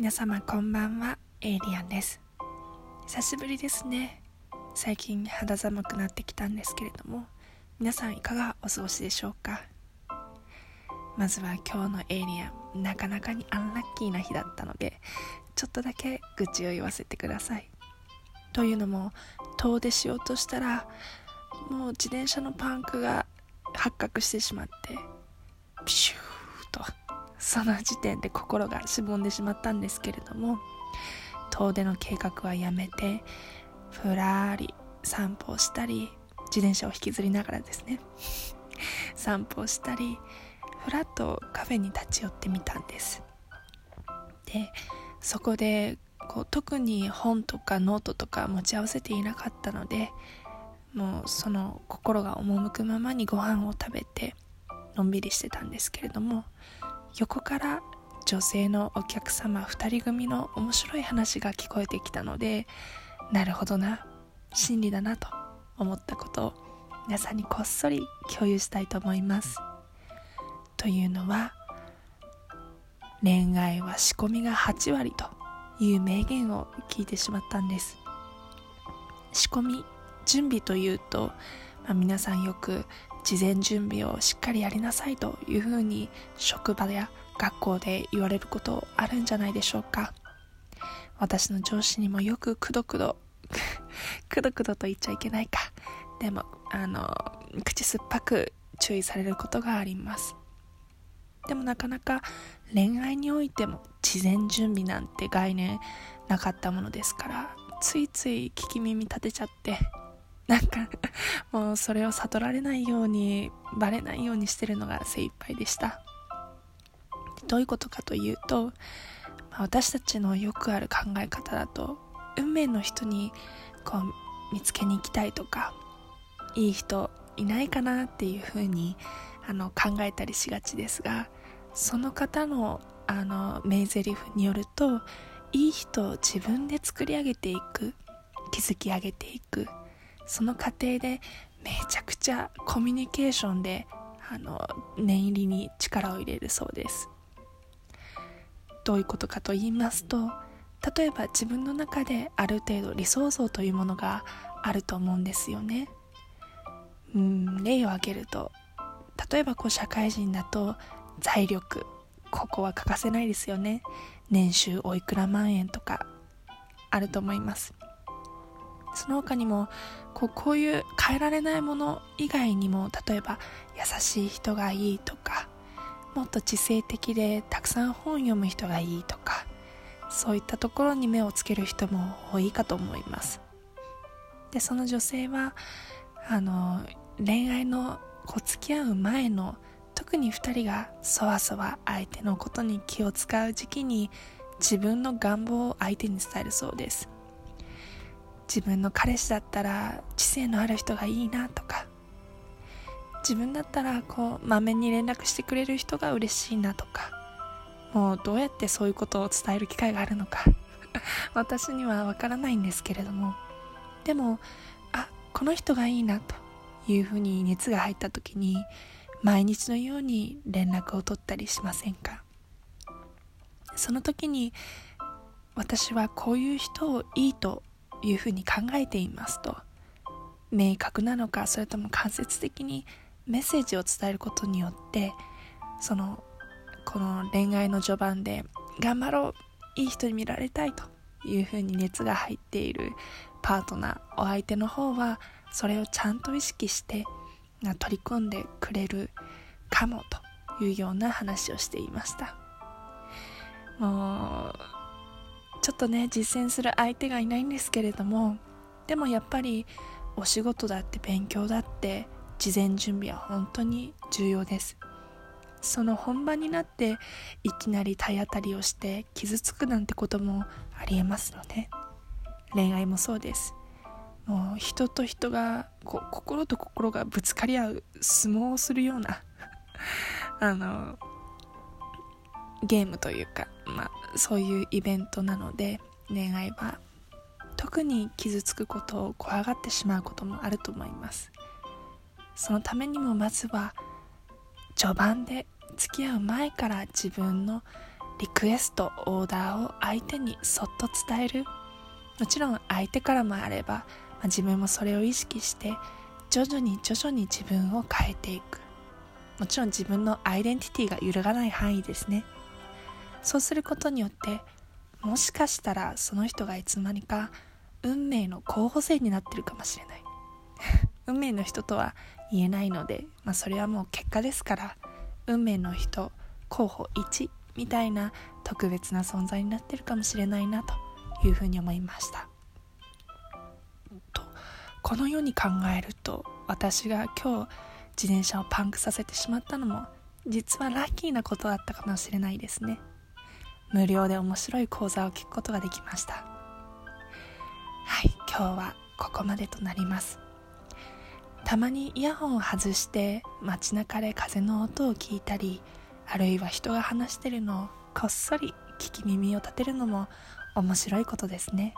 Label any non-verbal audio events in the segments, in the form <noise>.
皆様こんばんはエイリアンです。久しぶりですね。最近肌寒くなってきたんですけれども皆さんいかがお過ごしでしょうか？まずは今日のエイリアンなかなかにアンラッキーな日だったのでちょっとだけ愚痴を言わせてください。というのも遠出しようとしたらもう自転車のパンクが発覚してしまってピシューとその時点で心がしぼんでしまったんですけれども遠出の計画はやめてふらり散歩をしたり自転車を引きずりながらですね散歩をしたりふらっとカフェに立ち寄ってみたんです。でそこでこう特に本とかノートとか持ち合わせていなかったのでもうその心が赴くままにご飯を食べてのんびりしてたんですけれども横から女性のお客様2人組の面白い話が聞こえてきたのでなるほどな。真理だなと思ったことを皆さんにこっそり共有したいと思います。というのは恋愛は仕込みが8割という名言を聞いてしまったんです。仕込み準備というと、まあ、皆さんよく事前準備をしっかりやりなさいというふうに職場や学校で言われることあるんじゃないでしょうか。私の上司にもよくくどくど <laughs> くどくどと言っちゃいけないか。でもあの口酸っぱく注意されることがあります。でもなかなか恋愛においても事前準備なんて概念なかったものですからついつい聞き耳立てちゃってなんかもうそれを悟られないようにバレないようにしてるのが精一杯でした。どういうことかというと、まあ、私たちのよくある考え方だと運命の人にこう見つけに行きたいとかいい人いないかなっていうふうにあの考えたりしがちですがその方のあの名台詞によるといい人を自分で作り上げていく築き上げていくその過程でめちゃくちゃコミュニケーションであの念入りに力を入れるそうです。どういうことかと言いますと例えば自分の中である程度理想像というものがあると思うんですよね。うん例を挙げると例えばこう社会人だと財力ここは欠かせないですよね。年収おいくら万円とかあると思います。その他にもこうこういう変えられないもの以外にも例えば優しい人がいいとかもっと知性的でたくさん本読む人がいいとかそういったところに目をつける人も多いかと思います。でその女性はあの恋愛のこう付き合う前の特に2人がそわそわ相手のことに気を使う時期に自分の願望を相手に伝えるそうです。自分の彼氏だったら知性のある人がいいなとか。自分だったらこうまめに連絡してくれる人が嬉しいなとか。もうどうやってそういうことを伝える機会があるのか。<laughs> 私にはわからないんですけれども。でもあこの人がいいなというふうに熱が入った時に毎日のように連絡を取ったりしませんか？その時に私はこういう人をいいというふうに考えていますと。明確なのかそれとも間接的にメッセージを伝えることによってそのこの恋愛の序盤で頑張ろういい人に見られたいというふうに熱が入っているパートナーお相手の方はそれをちゃんと意識して取り込んでくれるかもというような話をしていました。もうちょっとね実践する相手がいないんですけれどもでもやっぱりお仕事だって勉強だって事前準備は本当に重要です。その本番になっていきなり体当たりをして傷つくなんてこともありえますので恋愛もそうです。もう人と人がこ心と心がぶつかり合う相撲をするような <laughs> あのゲームというか、まあ、そういうイベントなので恋愛は特に傷つくことを怖がってしまうこともあると思います。そのためにもまずは序盤で付き合う前から自分のリクエストオーダーを相手にそっと伝える。もちろん相手からもあれば、まあ、自分もそれを意識して徐々に徐々に自分を変えていく。もちろん自分のアイデンティティが揺るがない範囲ですね。そうすることによってもしかしたらその人がいつまにか運命の候補生になってるかもしれない。<laughs> 運命の人とは言えないので、まあ、それはもう結果ですから運命の人候補1みたいな特別な存在になってるかもしれないなというふうに思いました。とこのように考えると私が今日自転車をパンクさせてしまったのも実はラッキーなことだったかもしれないですね。無料で面白い講座を聞くことができました。はい今日はここまでとなります。たまにイヤホンを外して街中で風の音を聞いたりあるいは人が話してるのをこっそり聞き耳を立てるのも面白いことですね。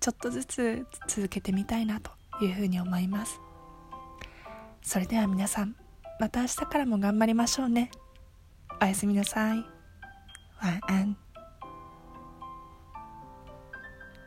ちょっとずつ続けてみたいなというふうに思います。それでは皆さんまた明日からも頑張りましょうね。おやすみなさい。晚安。